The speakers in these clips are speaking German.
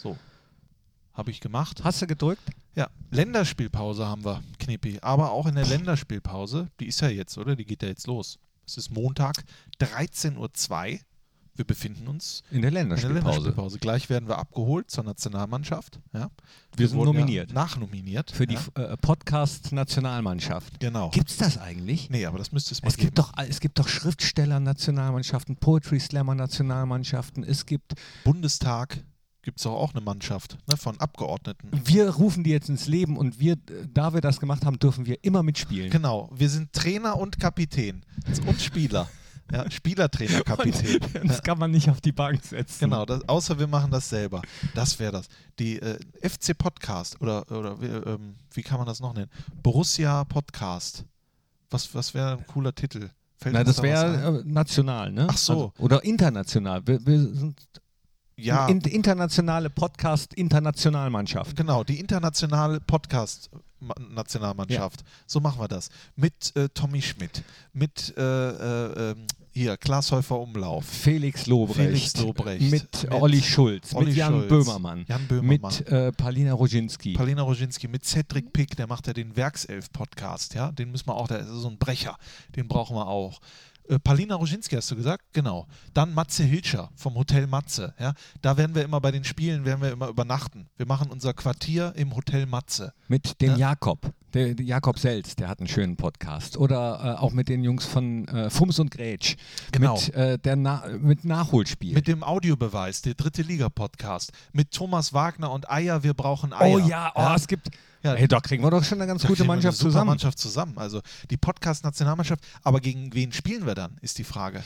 So. Habe ich gemacht. Hast du gedrückt? Ja, Länderspielpause haben wir, Knippi. Aber auch in der Länderspielpause, die ist ja jetzt, oder? Die geht ja jetzt los. Es ist Montag, 13.02 Uhr. Wir befinden uns In der in der Länderspielpause. Länderspielpause. Gleich werden wir abgeholt zur Nationalmannschaft. Ja. Wir sind wurden ja nominiert. nachnominiert. Für die ja. äh, Podcast-Nationalmannschaft. Genau. Gibt's das eigentlich? Nee, aber das müsste es mal Es geben. gibt, doch, es gibt doch Schriftsteller-Nationalmannschaften, Poetry-Slammer-Nationalmannschaften. Es gibt. Bundestag gibt es auch eine Mannschaft ne, von Abgeordneten. Wir rufen die jetzt ins Leben und wir, äh, da wir das gemacht haben, dürfen wir immer mitspielen. Genau, wir sind Trainer und Kapitän und Spieler. Ja, Spielertrainer, Kapitän. Und das kann man nicht auf die Bank setzen. Genau, das, außer wir machen das selber. Das wäre das. Die äh, FC Podcast oder, oder wie, ähm, wie kann man das noch nennen? Borussia Podcast. Was, was wäre ein cooler Titel? Fällt Na, das da wäre äh, national, ne? Ach so. Also, oder international. Wir, wir sind ja, in, internationale Podcast-Internationalmannschaft. genau, die internationale Podcast-Nationalmannschaft. So machen wir das. Mit äh, Tommy Schmidt, mit äh, äh, ähm, hier Klaas Häufer Umlauf, Felix Lobrecht. Felix Lobrecht. Mit, Mit Olli Schulz. Olli mit Jan Schulz, Böhmermann. Jan Böhmermann. Mit äh, Palina Roginski. Paulina Roginski mit Cedric Pick, der macht ja den Werkself-Podcast, ja. Den müssen wir auch, der ist so ein Brecher, den brauchen wir auch. Äh, Paulina Roginski hast du gesagt? Genau. Dann Matze Hilscher vom Hotel Matze, ja. Da werden wir immer bei den Spielen, werden wir immer übernachten. Wir machen unser Quartier im Hotel Matze. mit dem Ja. Jakob. Der, der Jakob Selz, der hat einen schönen Podcast. Oder äh, auch mit den Jungs von äh, Fums und Grätsch. Genau. Mit, äh, der Na mit Nachholspiel. Mit dem Audiobeweis, der dritte Liga-Podcast. Mit Thomas Wagner und Eier, wir brauchen Eier. oh ja, oh, es gibt. Ja. Hey, da kriegen wir doch schon eine ganz gute Mannschaft eine zusammen. Mannschaft zusammen. Also die Podcast-Nationalmannschaft. Aber gegen wen spielen wir dann, ist die Frage.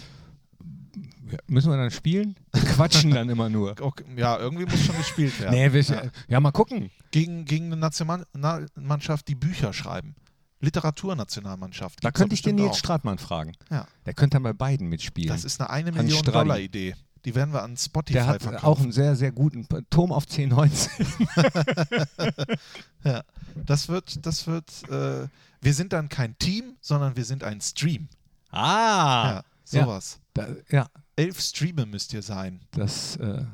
Ja, Müssen wir dann spielen? Quatschen dann immer nur. Okay, ja, irgendwie muss schon gespielt werden. Nee, wir, ja. ja. mal gucken. Gegen, gegen eine Nationalmannschaft, die Bücher schreiben. Literaturnationalmannschaft. Da könnte ich den Nils Stratmann fragen. Ja, Der könnte dann bei beiden mitspielen. das ist eine eine Million. Dollar Idee. Die werden wir an Spotify der hat verkaufen. auch einen sehr, sehr guten Turm auf 1019. ja, das wird, das wird. Äh, wir sind dann kein Team, sondern wir sind ein Stream. Ah! ja, sowas. Da, ja, Elf Streamer müsst ihr sein. das äh,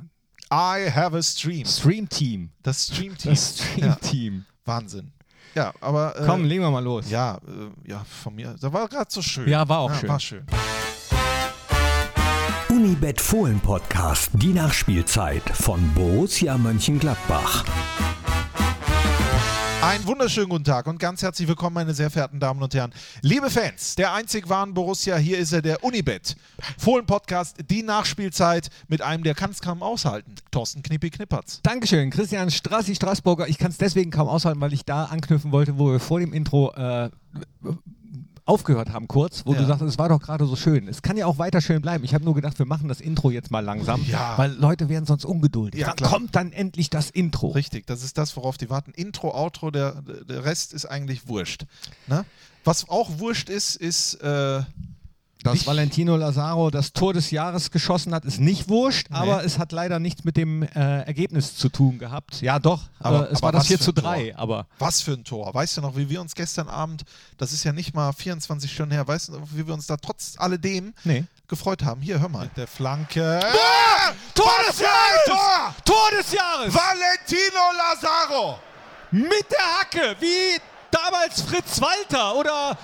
I have a stream. Stream Team. Das Stream-Team. Das Stream Ja, Team. Wahnsinn. Ja, aber. Äh, Komm, legen wir mal los. Ja, äh, ja, von mir. Das war gerade so schön. Ja, war auch schön. War schön. Unibet Fohlen Podcast, die Nachspielzeit von Borussia Mönchengladbach. Einen wunderschönen guten Tag und ganz herzlich willkommen, meine sehr verehrten Damen und Herren. Liebe Fans, der einzig wahren Borussia, hier ist er, der Unibet. Fohlen-Podcast, die Nachspielzeit mit einem, der kann es kaum aushalten. Thorsten Knippi Knippertz. Dankeschön, Christian Strassi Straßburger. Ich kann es deswegen kaum aushalten, weil ich da anknüpfen wollte, wo wir vor dem Intro äh, aufgehört haben, kurz, wo Ja. du sagst, es war doch gerade so schön. Es kann ja auch weiter schön bleiben. Ich habe nur gedacht, wir machen das Intro jetzt mal langsam, Ja. weil Leute werden sonst ungeduldig. Ja, klar. kommt dann endlich das Intro? Richtig, das ist das, worauf die warten. Intro, Outro, der, der Rest ist eigentlich wurscht. Ne? Was auch wurscht ist, ist. Äh, Dass Nicht- Valentino Lazaro das Tor des Jahres geschossen hat, ist nicht wurscht, Nee. aber es hat leider nichts mit dem äh, Ergebnis zu tun gehabt. Ja, doch, Aber- äh, es aber war das was 4 für zu ein Tor. 3, aber Was für ein Tor. Weißt du noch, wie wir uns gestern Abend, das ist ja nicht mal 24 Stunden her, weißt du noch, wie wir uns da trotz alledem nee. gefreut haben? Hier, hör mal. Mit der Flanke. Tor des Jahres! Tor! Tor des Jahres! Valentino Lazaro! Mit der Hacke, wie damals Fritz Walter oder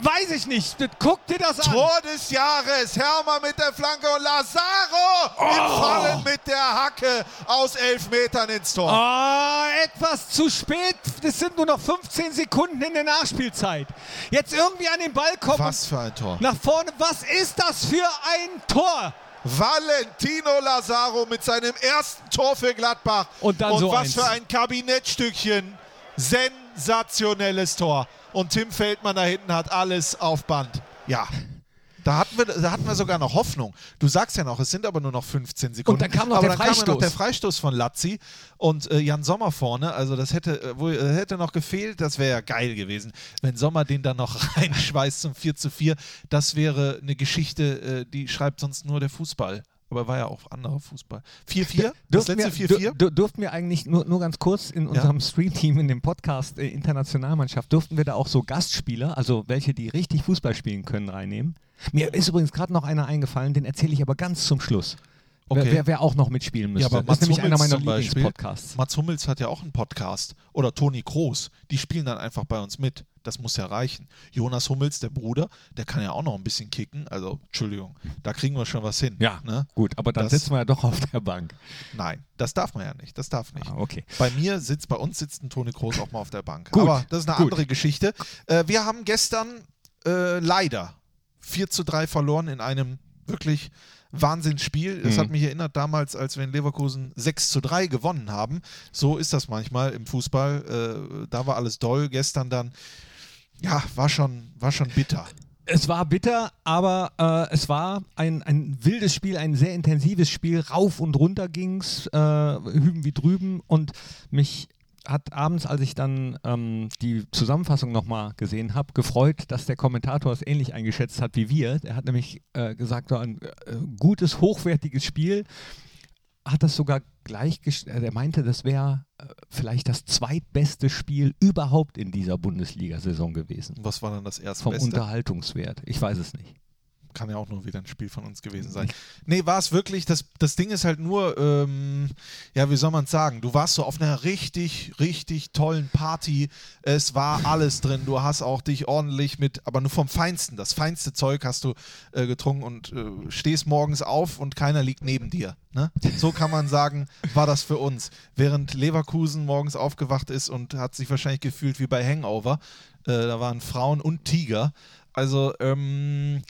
weiß ich nicht. Guck dir das an. Tor des Jahres. Hermann mit der Flanke und Lazaro im Fallen mit der Hacke aus elf Metern ins Tor. Oh, etwas zu spät. Es sind nur noch 15 Sekunden in der Nachspielzeit. Jetzt irgendwie an den Ball kommen. Was für ein Tor. und Nach vorne. Was ist das für ein Tor? Valentino Lazaro mit seinem ersten Tor für Gladbach. Und dann so was eins. für ein Kabinettstückchen. Sensationelles Tor. Und Tim Feldmann da hinten hat alles auf Band. Ja. Da hatten, wir, da hatten wir sogar noch Hoffnung. Du sagst ja noch, es sind aber nur noch 15 Sekunden. Und dann kam noch aber der dann kam ja noch Freistoß. der Freistoß von Lazzi und äh, Jan Sommer vorne. Also das hätte, äh, wohl, äh, hätte noch gefehlt. Das wäre ja geil gewesen, wenn Sommer den dann noch reinschweißt zum 4 zu 4. Das wäre eine Geschichte, äh, die schreibt sonst nur der Fußball. Aber war ja auch anderer Fußball. 4-4? Das letzte wir, 4-4? dür- durften wir eigentlich nur, nur ganz kurz in unserem Stream-Team, in dem Podcast äh, Internationalmannschaft, durften wir da auch so Gastspieler, also welche, die richtig Fußball spielen können, reinnehmen? Mir ist übrigens gerade noch einer eingefallen, den erzähle ich aber ganz zum Schluss. Okay. Wer, wer, wer auch noch mitspielen müsste. Ja, aber das ist Mats nämlich einer Hummels meiner zum Beispiel. Lieblingspodcasts. Mats Hummels hat ja auch einen Podcast. Oder Toni Kroos. Die spielen dann einfach bei uns mit. Das muss ja reichen. Jonas Hummels, der Bruder, der kann ja auch noch ein bisschen kicken. Also, Entschuldigung, da kriegen wir schon was hin. Ja, Ne? gut, aber dann Das- sitzen wir ja doch auf der Bank. Nein, das darf man ja nicht. Das darf nicht. Ah, okay. Bei mir sitzt, bei uns sitzt ein Toni Kroos auch mal auf der Bank. Gut, Aber das ist eine gut. andere Geschichte. Äh, wir haben gestern äh, leider 4 zu 3 verloren in einem wirklich Wahnsinnsspiel. Es Mhm. hat mich erinnert damals, als wir in Leverkusen 6 zu 3 gewonnen haben. So ist das manchmal im Fußball. Äh, da war alles doll. Gestern dann, ja, war schon, war schon bitter. Es war bitter, aber äh, es war ein, ein wildes Spiel, ein sehr intensives Spiel. Rauf und runter ging es, äh, hüben wie drüben. Und mich hat abends, als ich dann ähm, die Zusammenfassung nochmal gesehen habe, gefreut, dass der Kommentator es ähnlich eingeschätzt hat wie wir. Der hat nämlich äh, gesagt, war ein äh, gutes, hochwertiges Spiel. Hat das sogar gleich, äh, er meinte, das wäre äh, vielleicht das zweitbeste Spiel überhaupt in dieser Bundesliga-Saison gewesen. Was war dann das erste Vom? Unterhaltungswert. Ich weiß es nicht. Kann ja auch nur wieder ein Spiel von uns gewesen sein. Nee, war es wirklich, das, das Ding ist halt nur, ähm, ja, wie soll man es sagen, du warst so auf einer richtig, richtig tollen Party, es war alles drin, du hast auch dich ordentlich mit, aber nur vom Feinsten, das feinste Zeug hast du äh, getrunken und äh, stehst morgens auf und keiner liegt neben dir. Ne? So kann man sagen, war das für uns. Während Leverkusen morgens aufgewacht ist und hat sich wahrscheinlich gefühlt wie bei Hangover, äh, da waren Frauen und Tiger. Also, ähm,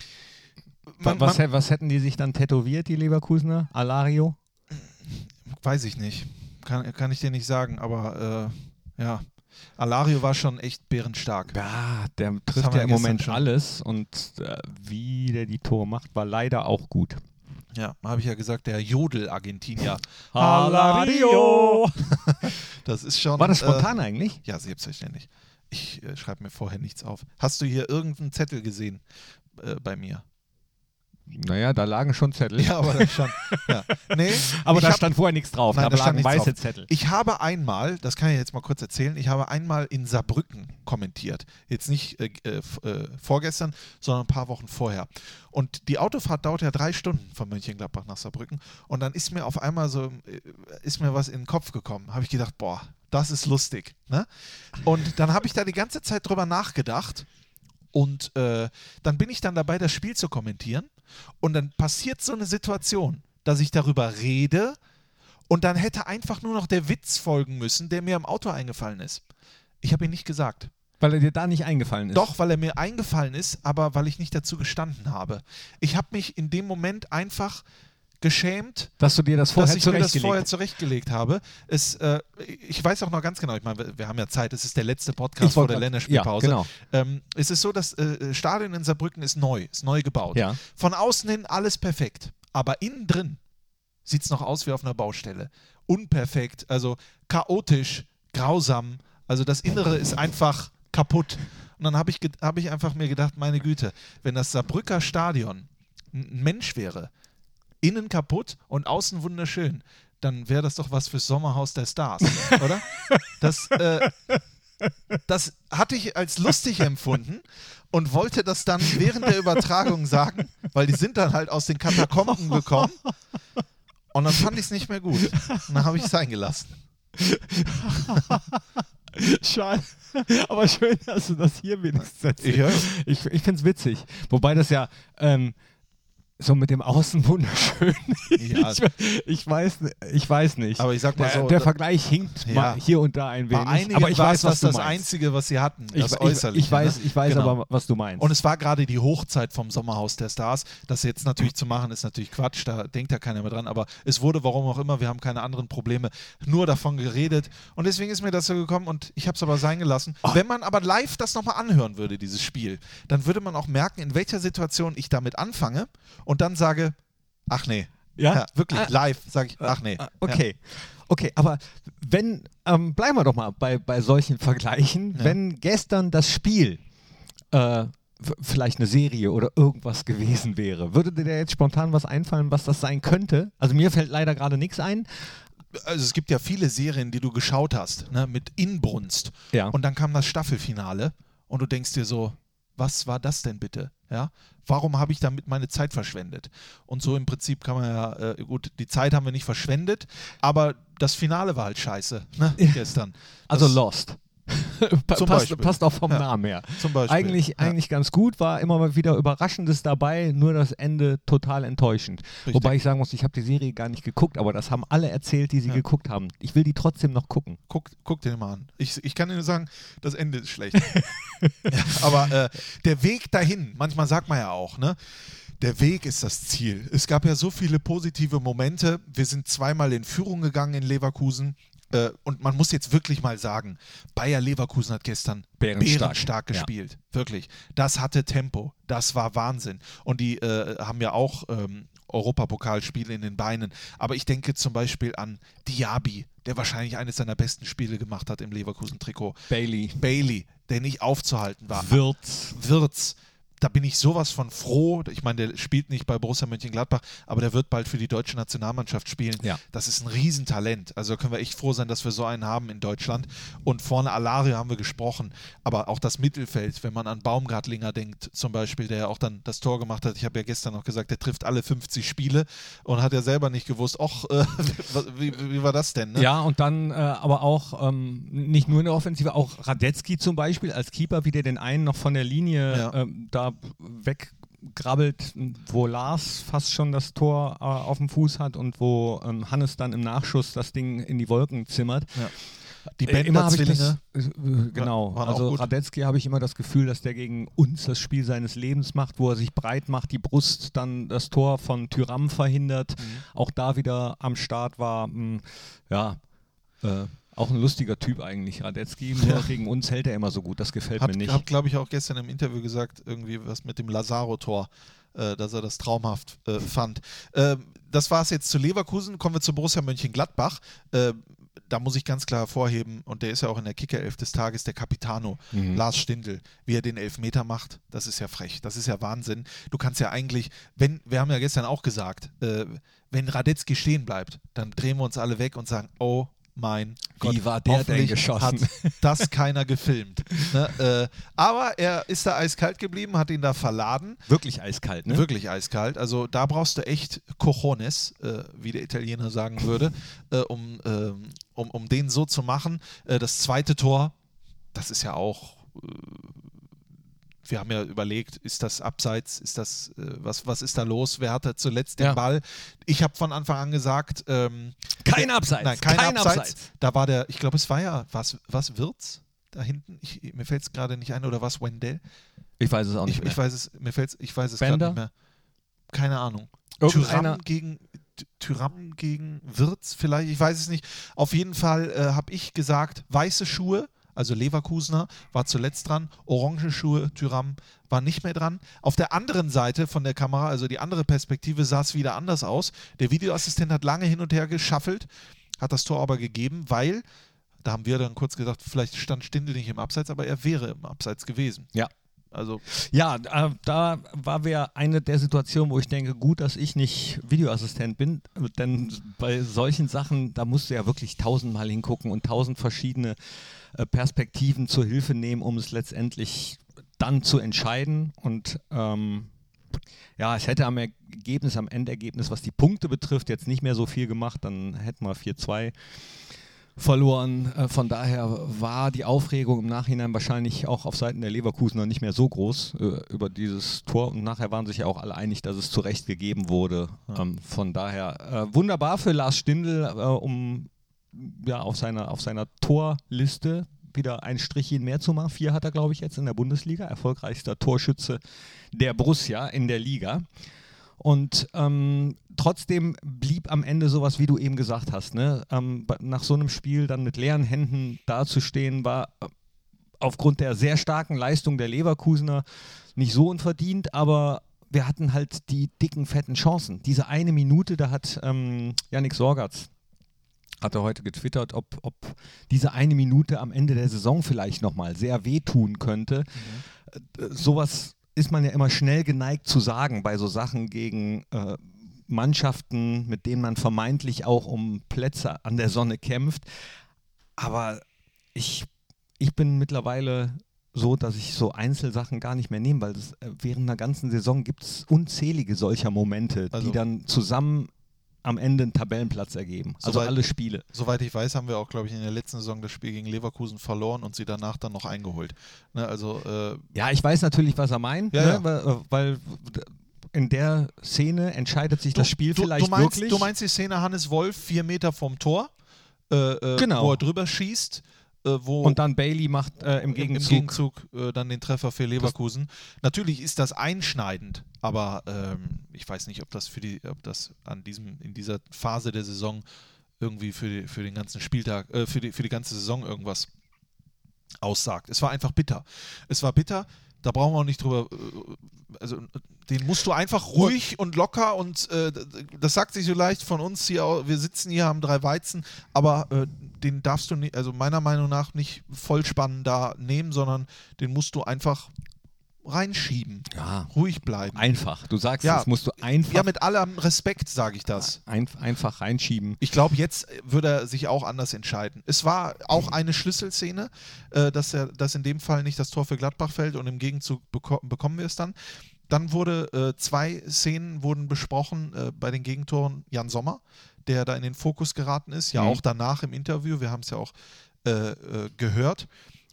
man- was, man- was hätten die sich dann tätowiert, die Leverkusener? Alario? Weiß ich nicht. Kann, kann ich dir nicht sagen, aber äh, ja. Alario war schon echt bärenstark. Ja, der trifft ja im Moment schon. alles und äh, wie der die Tore macht, war leider auch gut. Ja, habe ich ja gesagt, der Jodel-Argentinier. Alario! Das ist schon. War das Äh, spontan eigentlich? ja, selbstverständlich. Ich äh, schreibe mir vorher nichts auf. Hast du hier irgendeinen Zettel gesehen äh, bei mir? Naja, da lagen schon Zettel. Ja, aber da stand. ja. Nee, aber da hab- stand vorher nichts drauf. Nein, da da lagen weiße drauf. Zettel. Ich habe einmal, das kann ich jetzt mal kurz erzählen, ich habe einmal in Saarbrücken kommentiert. Jetzt nicht äh, äh, äh, vorgestern, sondern ein paar Wochen vorher. Und die Autofahrt dauert ja drei Stunden von Mönchengladbach nach Saarbrücken. Und dann ist mir auf einmal so, äh, ist mir was in den Kopf gekommen. Habe ich gedacht, boah, das ist lustig. Ne? Und dann habe ich da die ganze Zeit drüber nachgedacht. Und äh, dann bin ich dann dabei, das Spiel zu kommentieren. Und dann passiert so eine Situation, dass ich darüber rede und dann hätte einfach nur noch der Witz folgen müssen, der mir im Auto eingefallen ist. Ich habe ihn nicht gesagt. Weil er dir da nicht eingefallen ist. Doch, weil er mir eingefallen ist, aber weil ich nicht dazu gestanden habe. Ich habe mich in dem Moment einfach geschämt, Dass du dir das vorher dass ich mir das zurechtgelegt vorher zurechtgelegt habe. Es, äh, ich weiß auch noch ganz genau, ich meine, wir- haben ja Zeit, es ist der letzte Podcast vor der Länderspielpause. Ja, genau. ähm, es ist so, das äh, Stadion in Saarbrücken ist neu, ist neu gebaut. Ja. Von außen hin alles perfekt, aber innen drin sieht es noch aus wie auf einer Baustelle. Unperfekt, also chaotisch, grausam. Also das Innere ist einfach kaputt. Und dann habe ich, hab ich einfach mir gedacht, meine Güte, wenn das Saarbrücker Stadion ein Mensch wäre, innen kaputt und außen wunderschön, dann wäre das doch was fürs Sommerhaus der Stars, oder? Das, äh, das hatte ich als lustig empfunden und wollte das dann während der Übertragung sagen, weil die sind dann halt aus den Katakomben gekommen. Und dann fand ich es nicht mehr gut. Und dann habe ich es sein gelassen. Schade. Aber schön, dass du das hier wenigstens erzählst. Ich, ich finde es witzig. Wobei das ja ähm, so mit dem Außen wunderschön Ja. ich, ich, weiß, ich weiß nicht. Aber ich sag mal der, so, der Vergleich hinkt Ja. mal hier und da ein wenig. Bei einigen aber ich weiß, es was das, meinst. Einzige, was sie hatten, Ich, das ich, Äußerliche. ich weiß, ne? ich weiß Genau. aber, was du meinst. Und es war gerade die Hochzeit vom Sommerhaus der Stars. Das jetzt natürlich zu machen, ist natürlich Quatsch, da denkt ja keiner mehr dran. Aber es wurde, warum auch immer, wir haben keine anderen Probleme, nur davon geredet. Und deswegen ist mir das so gekommen und ich habe es aber sein gelassen. Oh. Wenn man aber live das nochmal anhören würde, dieses Spiel, dann würde man auch merken, in welcher Situation ich damit anfange und dann sage, ach nee. Ja? wirklich, Ah. live sage ich, ach nee. Ah, Okay. Okay, aber wenn, ähm, bleiben wir doch mal bei, bei solchen Vergleichen, Ja. wenn gestern das Spiel äh, vielleicht eine Serie oder irgendwas gewesen wäre, würde dir da jetzt spontan was einfallen, was das sein könnte? Also mir fällt leider gerade nichts ein. also es gibt ja viele Serien, die du geschaut hast, ne, mit Inbrunst. Ja. Und dann kam das Staffelfinale und du denkst dir so, was war das denn bitte? Ja? Warum habe ich damit meine Zeit verschwendet? Und so im Prinzip kann man ja, äh, gut, die Zeit haben wir nicht verschwendet, aber das Finale war halt scheiße, ne? gestern. Also Das- Lost. Passt, passt auch vom Ja. Namen her. Zum Beispiel. Eigentlich, Ja. eigentlich ganz gut, war immer mal wieder Überraschendes dabei, nur das Ende total enttäuschend. Richtig. Wobei ich sagen muss, ich habe die Serie gar nicht geguckt, aber das haben alle erzählt, die sie Ja. geguckt haben. Ich will die trotzdem noch gucken. Guck, guck dir den mal an. Ich, ich kann dir nur sagen, das Ende ist schlecht. aber äh, der Weg dahin, manchmal sagt man ja auch, ne? Der Weg ist das Ziel. Es gab ja so viele positive Momente. Wir sind zweimal in Führung gegangen in Leverkusen. Äh, und man muss jetzt wirklich mal sagen, Bayer Leverkusen hat gestern Bärenstark. bärenstark Ja. gespielt. Wirklich. Das hatte Tempo. Das war Wahnsinn. Und die äh, haben ja auch ähm, Europapokalspiele in den Beinen. Aber ich denke zum Beispiel an Diaby, der wahrscheinlich eines seiner besten Spiele gemacht hat im Leverkusen-Trikot. Bailey. Bailey, der nicht aufzuhalten war. Wirtz. Wirtz. Da bin ich sowas von froh. Ich meine, der spielt nicht bei Borussia Mönchengladbach, aber der wird bald für die deutsche Nationalmannschaft spielen. Ja. Das ist ein Riesentalent. Also können wir echt froh sein, dass wir so einen haben in Deutschland. Und vorne Alario haben wir gesprochen. Aber auch das Mittelfeld, wenn man an Baumgartlinger denkt, zum Beispiel, der ja auch dann das Tor gemacht hat. Ich habe ja gestern noch gesagt, der trifft alle 50 Spiele und hat ja selber nicht gewusst, ach, äh, wie, wie, wie war das denn? Ne? Ja, und dann äh, aber auch ähm, nicht nur in der Offensive, auch Radetzky zum Beispiel als Keeper, wie der den einen noch von der Linie Ja. ähm, da weggrabbelt, wo Lars fast schon das Tor äh, auf dem Fuß hat und wo ähm, Hannes dann im Nachschuss das Ding in die Wolken zimmert. Die Äh, immer habe ich das, äh, genau. waren auch also. Radetzky habe ich immer das Gefühl, dass der gegen uns das Spiel seines Lebens macht, wo er sich breit macht, die Brust dann das Tor von Tyram verhindert. Mhm. Auch da wieder am Start war, mh, ja, äh, auch ein lustiger Typ eigentlich, Radetzky. Nur Ja. gegen uns hält er immer so gut, das gefällt Hat, mir nicht. hab, glaube ich, auch gestern im Interview gesagt, irgendwie was mit dem Lazaro-Tor, äh, dass er das traumhaft äh, fand. Ähm, das war es jetzt zu Leverkusen. Kommen wir zu Borussia Mönchengladbach. Äh, da muss ich ganz klar hervorheben, und der ist ja auch in der Kicker-Elf des Tages, der Capitano, Mhm. Lars Stindl, wie er den Elfmeter macht, das ist ja frech, das ist ja Wahnsinn. Du kannst ja eigentlich, wenn, wir haben ja gestern auch gesagt, äh, wenn Radetzky stehen bleibt, dann drehen wir uns alle weg und sagen, oh mein Gott, Wie war der denn geschossen? Hat das keiner gefilmt. Ne? Äh, aber er ist da eiskalt geblieben, hat ihn da verladen. Wirklich eiskalt, ne? Wirklich eiskalt. Also da brauchst du echt Cojones, äh, wie der Italiener sagen würde, äh, um, ähm, um, um den so zu machen. Äh, das zweite Tor, das ist ja auch. Wir haben ja überlegt, ist das abseits, ist das, äh, was, was ist da los, wer hatte zuletzt den Ja. Ball? Ich habe von Anfang an gesagt, ähm, Kein Abseits. Nein, kein, Abseits. Da war der, ich glaube, es war ja, was, was Wirtz da hinten? Ich, mir fällt es gerade nicht ein, oder was Wendell? Ich weiß es auch nicht Ich, mehr. ich weiß es, mir fällt's, ich weiß es gerade nicht mehr. Keine Ahnung. Tyram gegen Tyram gegen Wirtz vielleicht, ich weiß es nicht. Auf jeden Fall äh, habe ich gesagt, weiße Schuhe, also Leverkusener war zuletzt dran, orange Schuhe, Tyram war nicht mehr dran. Auf der anderen Seite von der Kamera, also die andere Perspektive, sah es wieder anders aus. Der Videoassistent hat lange hin und her geschaffelt, hat das Tor aber gegeben, weil, da haben wir dann kurz gedacht, vielleicht stand Stindl nicht im Abseits, aber er wäre im Abseits gewesen. Ja. Also Ja, äh, da war wir eine der Situationen, wo ich denke, gut, dass ich nicht Videoassistent bin, denn bei solchen Sachen, da musst du ja wirklich tausendmal hingucken und tausend verschiedene äh, Perspektiven zur Hilfe nehmen, um es letztendlich dann zu entscheiden. Und ähm, ja, es hätte am Ergebnis, am Endergebnis, was die Punkte betrifft, jetzt nicht mehr so viel gemacht, dann hätten wir 4-2 verloren. Äh, Von daher war die Aufregung im Nachhinein wahrscheinlich auch auf Seiten der Leverkusener nicht mehr so groß äh, über dieses Tor. Und nachher waren sich ja auch alle einig, dass es zu Recht gegeben wurde. Ähm, von daher äh, wunderbar für Lars Stindl, um ja, auf, seiner, auf seiner Torliste wieder ein Strichchen mehr zu machen. Vier hat er, glaube ich, jetzt in der Bundesliga. Erfolgreichster Torschütze der Borussia in der Liga. Und ähm, trotzdem blieb am Ende sowas, wie du eben gesagt hast. Ne? Ähm, nach so einem Spiel dann mit leeren Händen dazustehen, war äh, aufgrund der sehr starken Leistung der Leverkusener nicht so unverdient, aber wir hatten halt die dicken, fetten Chancen. Diese eine Minute, da hat ähm, Yannick Sorgatz hat er heute getwittert, ob, ob diese eine Minute am Ende der Saison vielleicht nochmal sehr wehtun könnte. Äh, sowas ist man ja immer schnell geneigt zu sagen bei so Sachen gegen äh, Mannschaften, mit denen man vermeintlich auch um Plätze an der Sonne kämpft. Aber ich, ich bin mittlerweile so, dass ich so Einzelsachen gar nicht mehr nehme, weil das, äh, während einer ganzen Saison gibt es unzählige solcher Momente, Also- die dann zusammen am Ende einen Tabellenplatz ergeben. Also Soweit- alle Spiele. Soweit ich weiß, haben wir auch, glaube ich, in der letzten Saison das Spiel gegen Leverkusen verloren und sie danach dann noch eingeholt. Ne, also äh, Ja, ich weiß natürlich, was er meint, Ja, ne? ja. weil, weil in der Szene entscheidet sich das Spiel du, vielleicht du meinst, wirklich. Du meinst die Szene Hannes Wolf, vier Meter vom Tor, äh, äh, Genau. wo er drüber schießt, äh, wo und dann Bailey macht äh, im Gegenzug. im Gegenzug äh, dann den Treffer für Leverkusen. Natürlich ist das einschneidend, aber ähm, ich weiß nicht, ob das für die, ob das an diesem, in dieser Phase der Saison irgendwie für, die, für den ganzen Spieltag, äh, für, die, für die ganze Saison irgendwas aussagt. Es war einfach bitter. Es war bitter, da brauchen wir auch nicht drüber. äh, Also, den musst du einfach ruhig und locker und äh, das sagt sich so leicht von uns hier. Wir sitzen hier, haben drei Weizen, aber äh, den darfst du nicht, also meiner Meinung nach nicht vollspannen da nehmen, sondern den musst du einfach reinschieben. ja, Ruhig bleiben. einfach. Du sagst, Ja. das musst du einfach, Ja, mit allem Respekt sage ich das. ein, einfach reinschieben. Ich glaube, jetzt würde er sich auch anders entscheiden. Es war auch eine Schlüsselszene, äh, dass, er, dass in dem Fall nicht das Tor für Gladbach fällt und im Gegenzug beko bekommen wir es dann. Dann wurde äh, zwei Szenen wurden besprochen äh, bei den Gegentoren Jan Sommer, der da in den Fokus geraten ist, ja Mhm. auch danach im Interview, wir haben es ja auch äh, äh, gehört.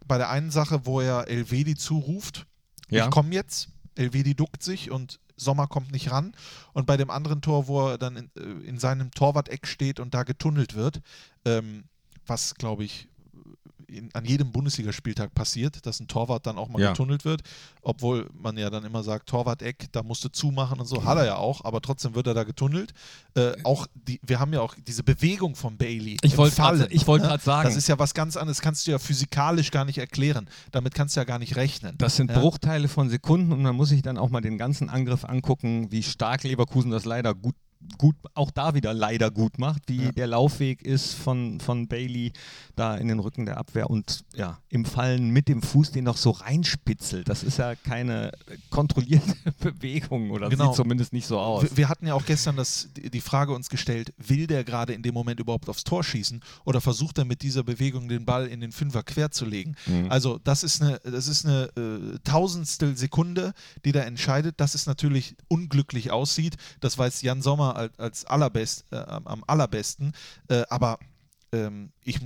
Bei der einen Sache, wo er Elvedi zuruft, Ja. ich komme jetzt, Elvedi duckt sich und Sommer kommt nicht ran. Und bei dem anderen Tor, wo er dann in, äh, in seinem Torwart-Eck steht und da getunnelt wird, ähm, was glaube ich in, an jedem Bundesligaspieltag passiert, dass ein Torwart dann auch mal Ja. getunnelt wird, obwohl man ja dann immer sagt, Torwart-Eck, da musst du zumachen und so, hat er ja auch, aber trotzdem wird er da getunnelt. Äh, auch die, wir haben ja auch diese Bewegung von Bailey. Ich wollte ich wollte ne? sagen. Das ist ja was ganz anderes, kannst du ja physikalisch gar nicht erklären. Damit kannst du ja gar nicht rechnen. Das sind Ja. Bruchteile von Sekunden und man muss sich dann auch mal den ganzen Angriff angucken, wie stark Leverkusen das leider gut, gut auch da wieder leider gut macht, wie Ja. der Laufweg ist von, von Bailey da in den Rücken der Abwehr und ja, im Fallen mit dem Fuß den noch so reinspitzelt. Das ist ja keine kontrollierte Bewegung oder Genau. sieht zumindest nicht so aus. Wir, wir hatten ja auch gestern das, die, Frage uns gestellt, will der gerade in dem Moment überhaupt aufs Tor schießen oder versucht er mit dieser Bewegung den Ball in den Fünfer quer zu legen? Mhm. Also das ist eine, das ist eine äh, Tausendstel Sekunde, die da entscheidet, dass es natürlich unglücklich aussieht. Das weiß Jan Sommer als, als allerbest, äh, am allerbesten. Äh, aber ähm, ich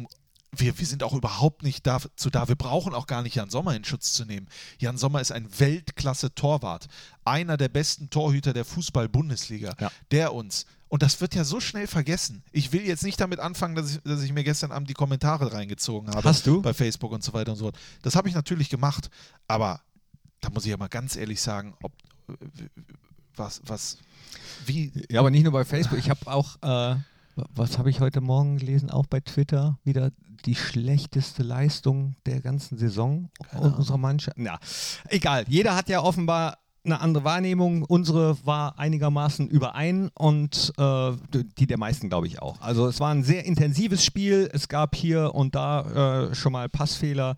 wir, wir sind auch überhaupt nicht dazu da. Wir brauchen auch gar nicht Jan Sommer in Schutz zu nehmen. Jan Sommer ist ein Weltklasse-Torwart. Einer der besten Torhüter der Fußball-Bundesliga. Ja. Der uns. Und das wird ja so schnell vergessen. Ich will jetzt nicht damit anfangen, dass ich, dass ich mir gestern Abend die Kommentare reingezogen habe. Hast du? Bei Facebook und so weiter und so fort. Das habe ich natürlich gemacht. Aber da muss ich ja mal ganz ehrlich sagen, ob was, was, wie, Ja, aber nicht nur bei Facebook. Ich habe auch, äh, was habe ich heute Morgen gelesen? Auch bei Twitter wieder die schlechteste Leistung der ganzen Saison unserer Mannschaft. Ja, egal. Jeder hat ja offenbar eine andere Wahrnehmung. Unsere war einigermaßen überein und äh, die der meisten, glaube ich, auch. Also es war ein sehr intensives Spiel. Es gab hier und da äh, schon mal Passfehler,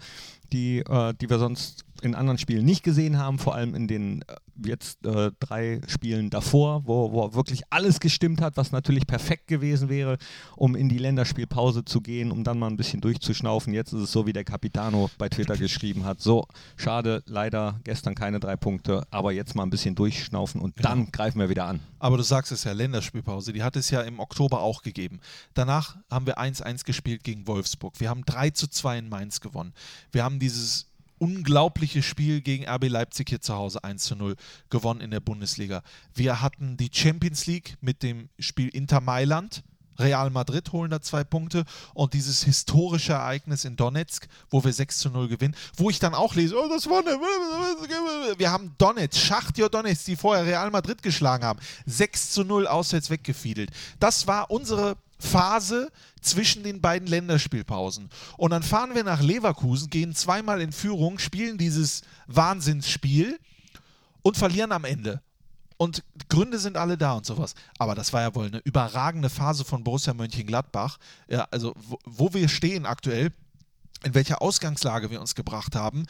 die, äh, die wir sonst in anderen Spielen nicht gesehen haben, vor allem in den äh, jetzt äh, drei Spielen davor, wo, wo wirklich alles gestimmt hat, was natürlich perfekt gewesen wäre, um in die Länderspielpause zu gehen, um dann mal ein bisschen durchzuschnaufen. Jetzt ist es so, wie der Capitano bei Twitter geschrieben hat. So, schade, leider gestern keine drei Punkte, aber jetzt mal ein bisschen durchschnaufen und dann greifen wir wieder an. Aber du sagst es ja, Länderspielpause, die hat es ja im Oktober auch gegeben. Danach haben wir 1-1 gespielt gegen Wolfsburg. Wir haben 3 zu 2 in Mainz gewonnen. Wir haben dieses unglaubliche Spiel gegen RB Leipzig hier zu Hause 1 zu 0 gewonnen in der Bundesliga. Wir hatten die Champions League mit dem Spiel Inter Mailand. Real Madrid holen da zwei Punkte und dieses historische Ereignis in Donetsk, wo wir 6 zu 0 gewinnen, wo ich dann auch lese, oh, das war eine, wir haben Donetsk, Schachtjo Donetsk, die vorher Real Madrid geschlagen haben, 6 zu 0 auswärts weggefiedelt. Das war unsere Phase zwischen den beiden Länderspielpausen. Und dann fahren wir nach Leverkusen, gehen zweimal in Führung, spielen dieses Wahnsinnsspiel und verlieren am Ende. Und Gründe sind alle da und sowas. Aber das war ja wohl eine überragende Phase von Borussia Mönchengladbach. Ja, also wo, wo wir stehen aktuell, in welcher Ausgangslage wir uns gebracht haben.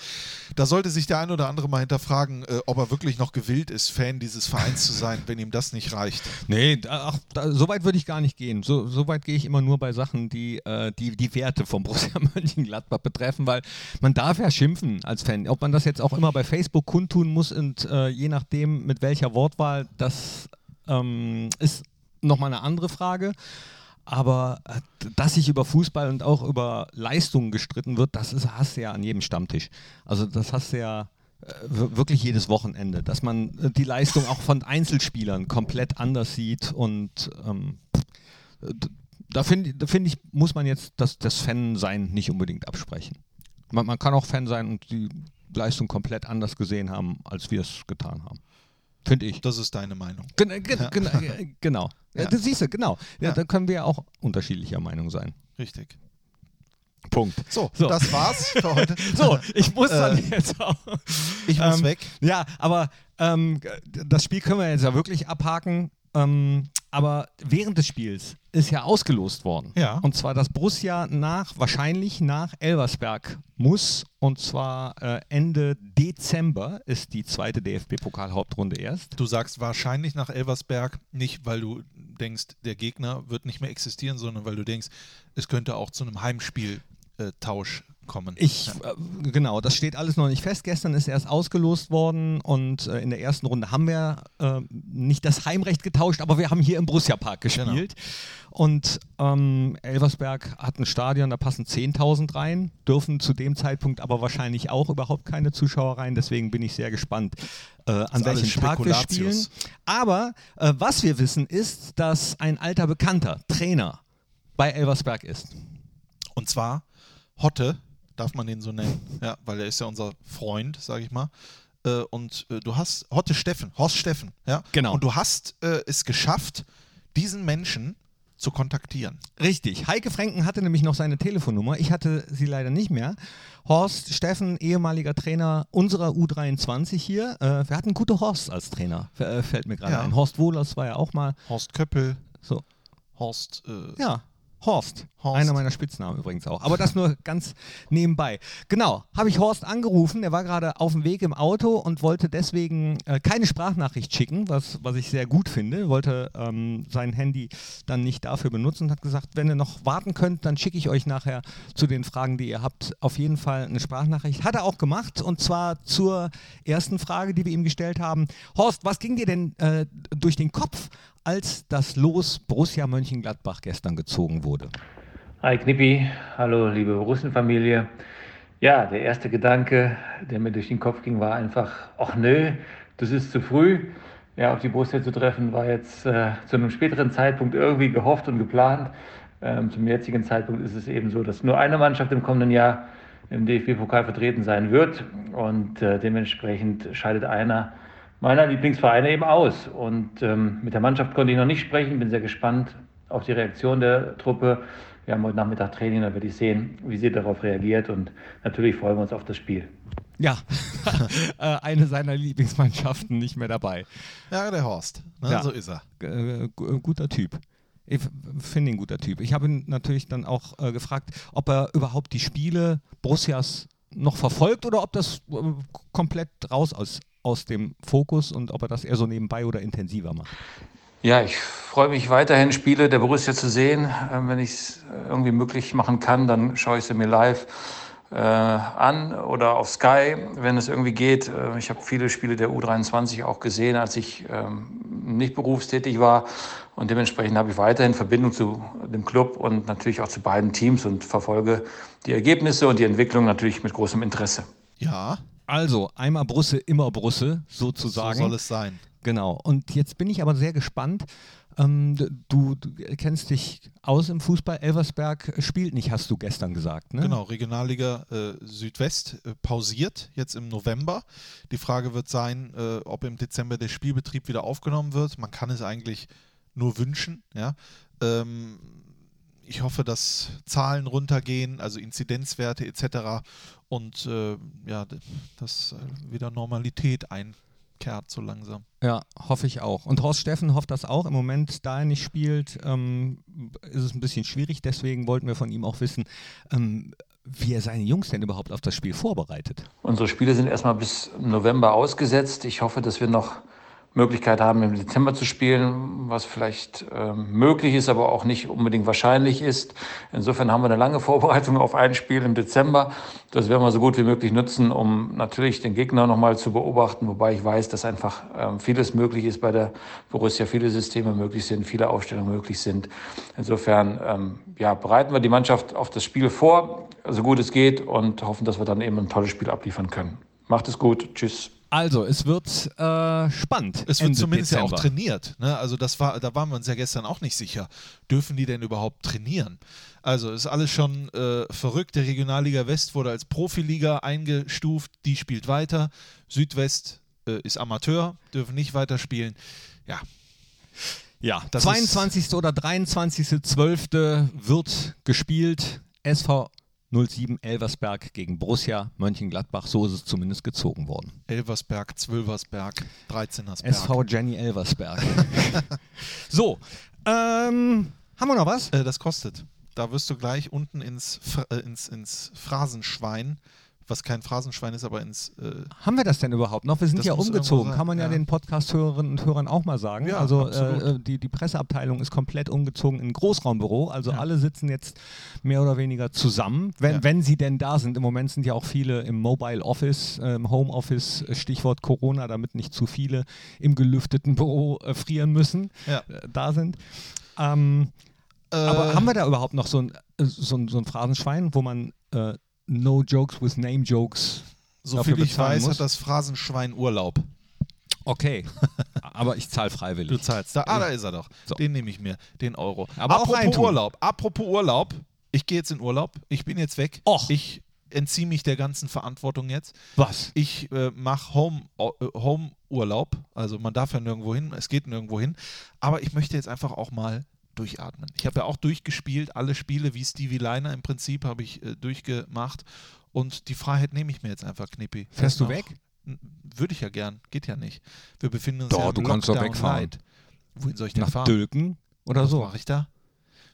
Da sollte sich der ein oder andere mal hinterfragen, äh, ob er wirklich noch gewillt ist, Fan dieses Vereins zu sein, wenn ihm das nicht reicht. Nee, ach, da, so weit würde ich gar nicht gehen. So, so weit gehe ich immer nur bei Sachen, die, äh, die die Werte vom Borussia Mönchengladbach betreffen, weil man darf ja schimpfen als Fan. Ob man das jetzt auch immer bei Facebook kundtun muss und äh, je nachdem mit welcher Wortwahl, das ähm, ist nochmal eine andere Frage. Aber äh, dass sich über Fußball und auch über Leistungen gestritten wird, das ist, hast du ja an jedem Stammtisch. Also das hast du ja äh, wirklich jedes Wochenende, dass man äh, die Leistung auch von Einzelspielern komplett anders sieht und ähm, da finde find ich, muss man jetzt das, das Fan-Sein nicht unbedingt absprechen. Man, man kann auch Fan sein und die Leistung komplett anders gesehen haben, als wir es getan haben. Finde ich. Das ist deine Meinung. Gen gen ja. gen genau. Ja. Das siehst du, genau. Ja, Da können wir ja auch unterschiedlicher Meinung sein. Richtig. Punkt. So, so, das war's für heute. so, ich muss dann äh, jetzt auch. Ich muss ähm, weg. Ja, aber ähm, das Spiel können wir jetzt ja wirklich abhaken. Ähm, aber während des Spiels ist ja ausgelost worden. Ja. Und zwar, dass Borussia nach, wahrscheinlich nach Elversberg muss. Und zwar äh, Ende Dezember ist die zweite DFB-Pokal-Hauptrunde erst. Du sagst wahrscheinlich nach Elversberg, nicht weil du denkst, der Gegner wird nicht mehr existieren, sondern weil du denkst, es könnte auch zu einem Heimspieltausch äh, kommen. Ich, äh, genau, das steht alles noch nicht fest. Gestern ist erst ausgelost worden und äh, in der ersten Runde haben wir äh, nicht das Heimrecht getauscht, aber wir haben hier im Borussia Park genau. gespielt. Genau. Und ähm, Elversberg hat ein Stadion, da passen 10.000 rein, dürfen zu dem Zeitpunkt aber wahrscheinlich auch überhaupt keine Zuschauer rein. Deswegen bin ich sehr gespannt, äh, an welchem Tag wir spielen. Aber äh, was wir wissen ist, dass ein alter Bekannter, Trainer, bei Elversberg ist. Und zwar Hotte, darf man den so nennen, ja, weil er ist ja unser Freund, sage ich mal. Äh, und äh, du hast, Hotte Steffen, Horst Steffen, ja. Genau. Und du hast äh, es geschafft, diesen Menschen zu kontaktieren. Richtig. Heike Franken hatte nämlich noch seine Telefonnummer. Ich hatte sie leider nicht mehr. Horst Steffen, ehemaliger Trainer unserer U23 hier. Äh, wir hatten gute Horst als Trainer, äh, fällt mir gerade ja. ein. Horst Wohlers war ja auch mal. Horst Köppel. So. Horst. Äh, ja, Horst. Horst. Einer meiner Spitznamen übrigens auch. Aber das nur ganz nebenbei. Genau, habe ich Horst angerufen. Er war gerade auf dem Weg im Auto und wollte deswegen äh, keine Sprachnachricht schicken, was, was ich sehr gut finde. Wollte ähm, sein Handy dann nicht dafür benutzen und hat gesagt, wenn ihr noch warten könnt, dann schicke ich euch nachher zu den Fragen, die ihr habt, auf jeden Fall eine Sprachnachricht. Hat er auch gemacht und zwar zur ersten Frage, die wir ihm gestellt haben. Horst, was ging dir denn äh, durch den Kopf, als das Los Borussia Mönchengladbach gestern gezogen wurde? Hi Knippi, hallo liebe Russenfamilie. Ja, der erste Gedanke, der mir durch den Kopf ging, war einfach, ach nö, das ist zu früh. Ja, auf die Borussia zu treffen, war jetzt äh, zu einem späteren Zeitpunkt irgendwie gehofft und geplant. Ähm, zum jetzigen Zeitpunkt ist es eben so, dass nur eine Mannschaft im kommenden Jahr im DFB-Pokal vertreten sein wird und äh, dementsprechend scheidet einer meiner Lieblingsvereine eben aus. Und ähm, mit der Mannschaft konnte ich noch nicht sprechen, bin sehr gespannt auf die Reaktion der Truppe. Wir haben heute Nachmittag Training, da werde ich sehen, wie sie darauf reagiert und natürlich freuen wir uns auf das Spiel. Ja, äh, eine seiner Lieblingsmannschaften nicht mehr dabei. Ja, der Horst, ne? ja. so ist er. G guter Typ. Ich finde ihn ein guter Typ. Ich habe ihn natürlich dann auch äh, gefragt, ob er überhaupt die Spiele Borussias noch verfolgt oder ob das äh, komplett raus aus, aus dem Fokus und ob er das eher so nebenbei oder intensiver macht. Ja, ich freue mich weiterhin, Spiele der Borussia zu sehen. Ähm, wenn ich es irgendwie möglich machen kann, dann schaue ich sie mir live äh, an oder auf Sky, wenn es irgendwie geht. Äh, ich habe viele Spiele der U23 auch gesehen, als ich ähm, nicht berufstätig war. Und dementsprechend habe ich weiterhin Verbindung zu dem Club und natürlich auch zu beiden Teams und verfolge die Ergebnisse und die Entwicklung natürlich mit großem Interesse. Ja. Also, einmal Brusse, immer Brusse, sozusagen. So soll es sein. Genau. Und jetzt bin ich aber sehr gespannt. Ähm, du, du, kennst dich aus im Fußball. Elversberg spielt nicht, hast du gestern gesagt. Ne? Genau, Regionalliga äh, Südwest äh, pausiert jetzt im November. Die Frage wird sein, äh, ob im Dezember der Spielbetrieb wieder aufgenommen wird. Man kann es eigentlich nur wünschen. Ja? Ähm, ich hoffe, dass Zahlen runtergehen, also Inzidenzwerte etc. Und äh, ja, dass äh, wieder Normalität ein kehrt so langsam. Ja, hoffe ich auch. Und Horst Steffen hofft das auch. Im Moment, da er nicht spielt, ähm, ist es ein bisschen schwierig. Deswegen wollten wir von ihm auch wissen, ähm, wie er seine Jungs denn überhaupt auf das Spiel vorbereitet. Unsere Spiele sind erstmal bis November ausgesetzt. Ich hoffe, dass wir noch Möglichkeit haben, im Dezember zu spielen, was vielleicht ähm, möglich ist, aber auch nicht unbedingt wahrscheinlich ist. Insofern haben wir eine lange Vorbereitung auf ein Spiel im Dezember. Das werden wir so gut wie möglich nutzen, um natürlich den Gegner nochmal zu beobachten, wobei ich weiß, dass einfach ähm, vieles möglich ist bei der Borussia, viele Systeme möglich sind, viele Aufstellungen möglich sind. Insofern ähm, ja, bereiten wir die Mannschaft auf das Spiel vor, so gut es geht und hoffen, dass wir dann eben ein tolles Spiel abliefern können. Macht es gut. Tschüss. Also, es wird äh, spannend. Es wird Ende zumindest Dezember. ja auch trainiert. Ne? Also, das war, da waren wir uns ja gestern auch nicht sicher. Dürfen die denn überhaupt trainieren? Also, ist alles schon äh, verrückt. Der Regionalliga West wurde als Profiliga eingestuft. Die spielt weiter. Südwest äh, ist Amateur, dürfen nicht weiterspielen. Ja. Ja, 22. oder 23.12. wird gespielt. SV 07 Elversberg gegen Borussia Mönchengladbach. So ist es zumindest gezogen worden. Elversberg, Zwölversberg, 13ersberg. SV Jenny Elversberg. so, ähm, haben wir noch was? Äh, das kostet. Da wirst du gleich unten ins, äh, ins, ins Phrasenschwein was kein Phrasenschwein ist, aber ins. Äh Haben wir das denn überhaupt noch? Wir sind ja umgezogen, kann man ja, ja, den Podcast-Hörerinnen und Hörern auch mal sagen. Ja, also äh, äh, die, die Presseabteilung ist komplett umgezogen in ein Großraumbüro. Also ja. alle sitzen jetzt mehr oder weniger zusammen, wenn, wenn sie denn da sind. Im Moment sind ja auch viele im Mobile Office, äh, im Home Office, äh, Stichwort Corona, damit nicht zu viele im gelüfteten Büro äh, frieren müssen, da sind. Ähm, aber haben wir da überhaupt noch so ein, so ein, so ein Phrasenschwein, wo man No Jokes with Name Jokes. So viel ich weiß, muss. hat das Phrasenschwein Urlaub. Okay, aber ich zahle freiwillig. Du zahlst. Da, ah, da ist er doch. So. Den nehme ich mir, den Euro. Aber apropos Urlaub, apropos Urlaub, ich gehe jetzt in Urlaub, ich bin jetzt weg. Och. Ich entziehe mich der ganzen Verantwortung jetzt. Was? Ich äh, mache Home, äh, Home Urlaub, also man darf ja nirgendwo hin, es geht nirgendwo hin, aber ich möchte jetzt einfach auch mal durchatmen. Ich habe ja auch durchgespielt, alle Spiele wie Stevie Liner im Prinzip habe ich äh, durchgemacht und die Freiheit nehme ich mir jetzt einfach, Knippi. Fährst du weg? Würde ich ja gern, geht ja nicht. Wir befinden uns doch, ja im du kannst doch wegfahren. Light. Wohin soll ich denn Nach fahren? Dülken oder Was so. mache ich da?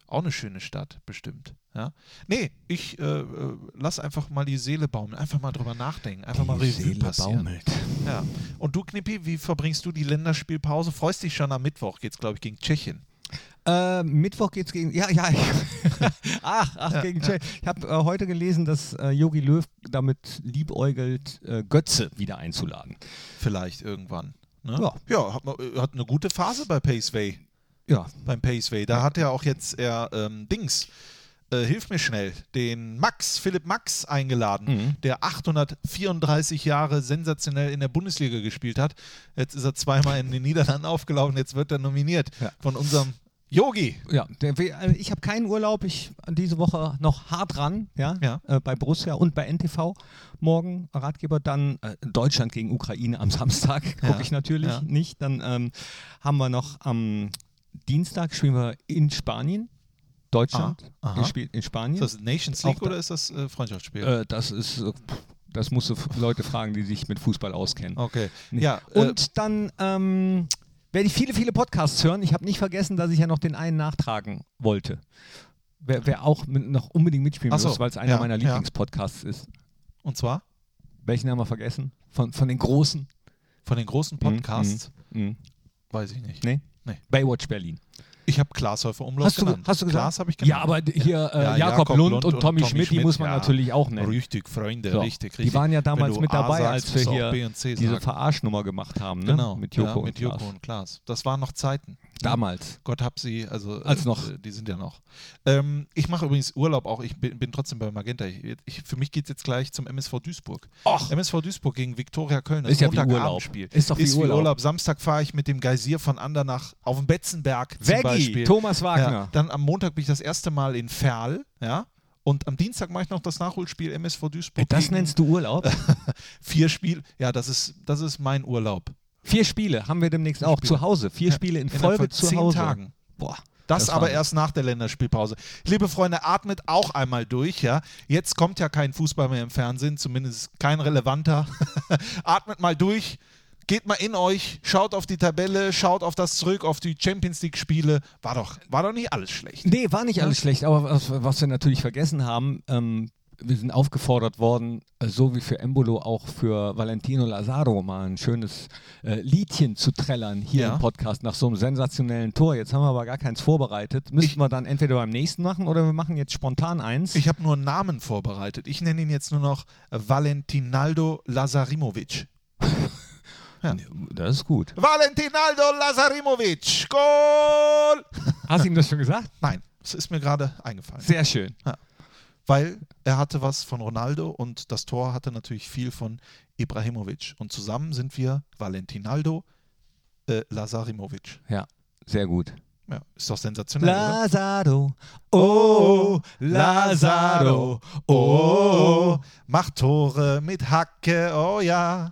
Auch eine schöne Stadt, bestimmt. Ja? Nee, ich äh, äh, lass einfach mal die Seele baumeln, einfach mal drüber nachdenken, einfach die mal Revue Seele passieren. baumelt. Ja. Und du, Knippi, wie verbringst du die Länderspielpause? Freust dich schon am Mittwoch, geht's, glaube ich, gegen Tschechien. Äh, Mittwoch geht es gegen. Ja, ja. ach, ach, ja, gegen ja. Ich habe äh, heute gelesen, dass Yogi äh, Löw damit liebäugelt, äh, Götze wieder einzuladen. Vielleicht irgendwann. Ne? Ja, ja hat, äh, hat, eine gute Phase bei Paceway. Ja. Beim Paceway. Da hat er auch jetzt er ähm, Dings. Äh, hilf mir schnell, den Max, Philipp Max eingeladen, mhm. der 834 Jahre sensationell in der Bundesliga gespielt hat. Jetzt ist er zweimal in den Niederlanden aufgelaufen, jetzt wird er nominiert von unserem Yogi. Ja, äh, ich habe keinen Urlaub. Ich diese Woche noch hart ran, ja, ja. Äh, bei Borussia und bei NTV. Morgen Ratgeber, dann äh, Deutschland gegen Ukraine am Samstag gucke ja. ich natürlich ja. nicht. Dann ähm, haben wir noch am Dienstag spielen wir in Spanien. Deutschland ah, spielt in Spanien. Ist das Nations League Auch oder ist das äh, Freundschaftsspiel? Äh, das ist äh, das musst du Leute fragen, die sich mit Fußball auskennen. Okay. Nee. Ja, und dann ähm, werde ich viele, viele Podcasts hören. Ich habe nicht vergessen, dass ich ja noch den einen nachtragen wollte. Wer, wer auch mit, noch unbedingt mitspielen so, muss, weil es einer ja, meiner Lieblingspodcasts ja. ist. Und zwar? Welchen haben wir vergessen? Von, von den großen? Von den großen Podcasts? Mm, mm, mm. Weiß ich nicht. Nee? Nee. Baywatch Berlin. Ich habe Glashäufer Umlauf hast du, genannt. Hast du gesagt? Glas habe ich genannt. Ja, aber hier äh, ja, Jakob, Jakob Lund, Lund, und Tommy, Tommy Schmidt, Schmidt, die muss man ja. natürlich auch nennen. Richtig, Freunde, so. richtig, richtig. Die waren ja damals mit dabei, sagst, als wir hier diese Verarschnummer gemacht haben, ne? Genau. Mit Joko, ja, und, mit Joko und Klaas. Das waren noch Zeiten. Damals. Gott hab sie, also als äh, noch. Die sind ja noch. Ähm, ich mache übrigens Urlaub auch, ich bin, bin trotzdem bei Magenta. Ich, ich, für mich geht es jetzt gleich zum MSV Duisburg. Och. MSV Duisburg gegen Viktoria Köln. Das ist ja wie Urlaub. Ist doch wie, ist Urlaub. Urlaub. Samstag fahre ich mit dem Geysir von Andernach auf den Betzenberg zum Beispiel. Thomas Wagner. Ja, dann am Montag bin ich das erste Mal in Ferl, ja. Und am Dienstag mache ich noch das Nachholspiel MSV Duisburg. Das nennst du Urlaub? Vier Spiele. Ja, das ist, das ist mein Urlaub. Vier Spiele haben wir demnächst auch zu Hause. Vier Spiele in Folge zu zehn Hause. Tagen. Boah. Das, das aber erst nach der Länderspielpause. Liebe Freunde, atmet auch einmal durch, ja. Jetzt kommt ja kein Fußball mehr im Fernsehen, zumindest kein relevanter. atmet mal durch, geht mal in euch, schaut auf die Tabelle, schaut auf das zurück, auf die Champions League-Spiele. War doch, war doch nicht alles schlecht. Nee, war nicht alles schlecht, aber was, was wir natürlich vergessen haben, ähm, wir sind aufgefordert worden, äh, so wie für Embolo auch für Valentino Lazaro mal ein schönes äh, Liedchen zu trällern hier Ja. im Podcast nach so einem sensationellen Tor. Jetzt haben wir aber gar keins vorbereitet. Müssen Ich- wir dann entweder beim nächsten machen oder wir machen jetzt spontan eins. Ich habe nur einen Namen vorbereitet. Ich nenne ihn jetzt nur noch Valentinaldo Lazarimovic. Das ist gut. Valentinaldo Lazarimovic! Goal! Hast du ihm das schon gesagt? Nein, es ist mir gerade eingefallen. Sehr schön. Weil er hatte was von Ronaldo und das Tor hatte natürlich viel von Ibrahimovic. Und zusammen sind wir Valentinaldo äh, Lazarimovic. Ja, sehr gut. Ja, ist doch sensationell? Lazaro, oh, Lazaro, oh. Macht Tore mit Hacke, oh ja.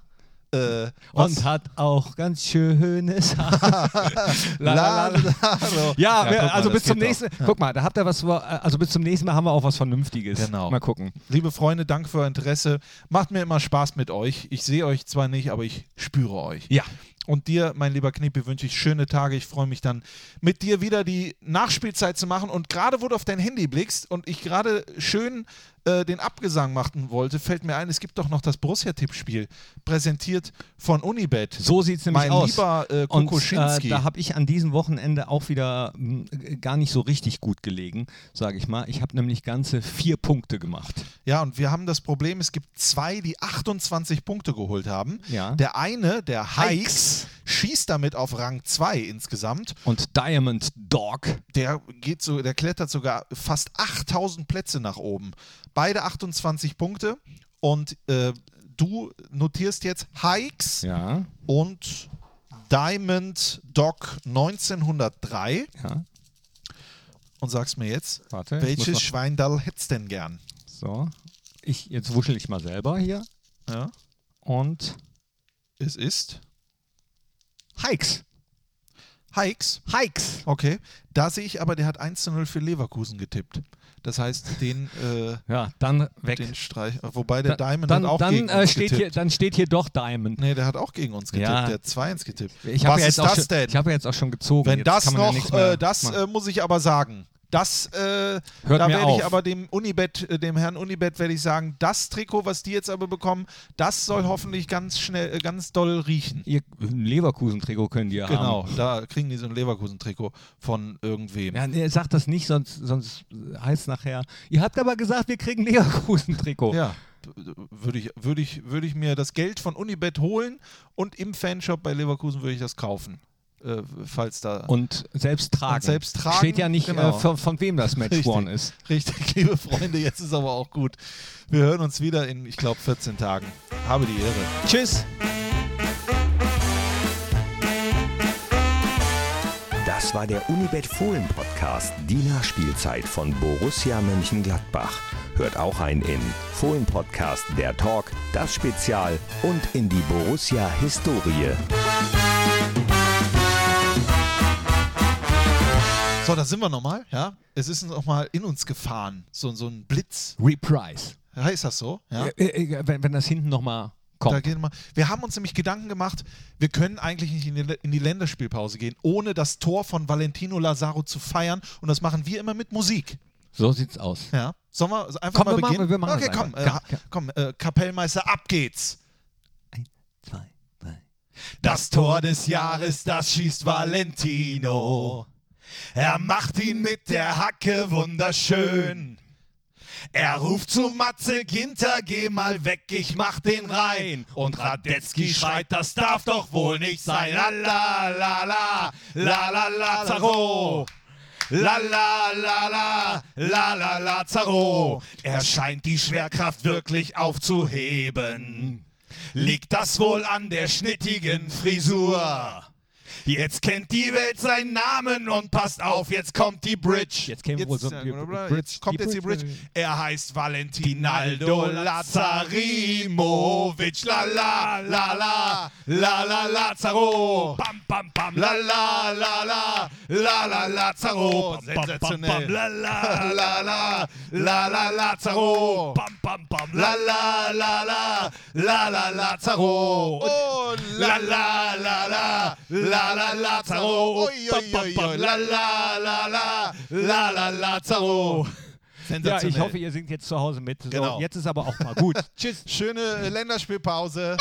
Äh? Und hat auch ganz schönes Haar. La, la, la. Ja, guck mal, also bis zum nächsten. Ja. Guck mal, da habt ihr was, also bis zum nächsten Mal haben wir auch was Vernünftiges. Genau. Mal gucken. Liebe Freunde, danke für euer Interesse. Macht mir immer Spaß mit euch. Ich sehe euch zwar nicht, aber ich spüre euch. Ja. Und dir, mein lieber Knippi, wünsche ich schöne Tage. Ich freue mich dann, mit dir wieder die Nachspielzeit zu machen. Und gerade, wo du auf dein Handy blickst und ich gerade schön äh, den Abgesang machen wollte, fällt mir ein, es gibt doch noch das Borussia-Tippspiel, präsentiert von Unibet. So sieht es nämlich mein aus. lieber äh, Und Kokoschinski. äh, da habe ich an diesem Wochenende auch wieder mh, gar nicht so richtig gut gelegen, sage ich mal. Ich habe nämlich ganze vier Punkte gemacht. ja, und wir haben das Problem, es gibt zwei, die 28 Punkte geholt haben. Ja. Der eine, der Hikes, schießt damit auf Rang 2 insgesamt. Und Diamond Dog. Der geht so, der klettert sogar fast 8000 Plätze nach oben. Beide 28 Punkte. Und äh, du notierst jetzt Hikes Ja. und Diamond Dog 1903 Ja. und sagst mir jetzt, Warte. welches Schweindall hättest denn gern? So. Ich, jetzt wuschel ich mal selber hier. Ja, Und es ist Hikes. Hikes. Hikes. Okay, da sehe ich aber, der hat 1 zu 0 für Leverkusen getippt. Das heißt, den, äh, Ja, dann weg. den Streich, wobei der Da- Diamond dann, hat auch dann, gegen äh, uns steht getippt. hier, dann steht hier doch Diamond. Nee, der hat auch gegen uns getippt. Ja. Der hat 2-1 getippt. Ich habe Was ja ist das schon, denn? Ich habe ja jetzt auch schon gezogen. Wenn jetzt das ja noch, mehr äh, das äh, muss ich aber sagen. Das, äh, da werde ich aber dem Unibet, äh, dem Herrn Unibet werde ich sagen, das Trikot, was die jetzt aber bekommen, das soll hoffentlich ganz schnell, äh, ganz doll riechen. Ihr ein Leverkusen-Trikot können die ja Genau, haben. da kriegen die so ein Leverkusen-Trikot von irgendwem. Ja, nee, sagt das nicht, sonst, sonst heißt es nachher, ihr habt aber gesagt, wir kriegen Leverkusen-Trikot. Ja, würde ich, würde ich, würde ich mir das Geld von Unibet holen und im Fanshop bei Leverkusen würde ich das kaufen. Äh, falls da. Und selbst tragen. Und selbst tragen, Steht ja nicht, genau. äh, von, von wem das Match Richtig. One ist. Richtig, liebe Freunde, jetzt ist aber auch gut. Wir hören uns wieder in, ich glaube, 14 Tagen. Habe die Ehre. Tschüss. Das war der Unibet Fohlen Podcast, die Nachspielzeit von Borussia Mönchengladbach. Hört auch ein in Fohlen Podcast, der Talk, das Spezial und in die Borussia Historie. So, da sind wir nochmal, ja. Es ist nochmal in uns gefahren. So, so ein Blitz. Reprise. Heißt das so? Ja. Äh, äh, wenn, wenn das hinten nochmal Da kommt. gehen wir, haben uns nämlich Gedanken gemacht, wir können eigentlich nicht in die, in die Länderspielpause gehen, ohne das Tor von Valentino Lazaro zu feiern. Und das machen wir immer mit Musik. So sieht's aus. Ja. Sollen wir einfach Komm, mal wir machen- beginnen? wir machen okay, das komm, äh, komm äh, Kapellmeister, ab geht's. Zwei, drei. Das Tor des Jahres, das schießt Valentino. Er macht ihn mit der Hacke wunderschön. Er ruft zu Matze Ginter, geh mal weg, ich mach den rein. Und Radetzky schreit, das darf doch wohl nicht sein. La la la la, la la la Zaro. La la la la, la la la Zaro. Er scheint die Schwerkraft wirklich aufzuheben. Liegt das wohl an der schnittigen Frisur? Jetzt kennt die Welt seinen Namen und passt auf, jetzt kommt die Bridge. Jetzt käme wohl so- äh, die jetzt Bridge- kommt die jetzt die Bridge. Bridge. Er heißt Valentinaldo Lazarimovic. La la la la la la Lazaro. Bam bam bam. La la la la la la Lazaro. Sensationell. La la la la la la Lazaro. Bam bam bam. La la la la la la Lazaro. Oh la la la la la la Lazaro. La la la la la la Lazaro. Ja, ich hoffe, ihr singt jetzt zu Hause mit. So, Genau. Jetzt ist aber auch mal gut. Tschüss. Schöne Länderspielpause.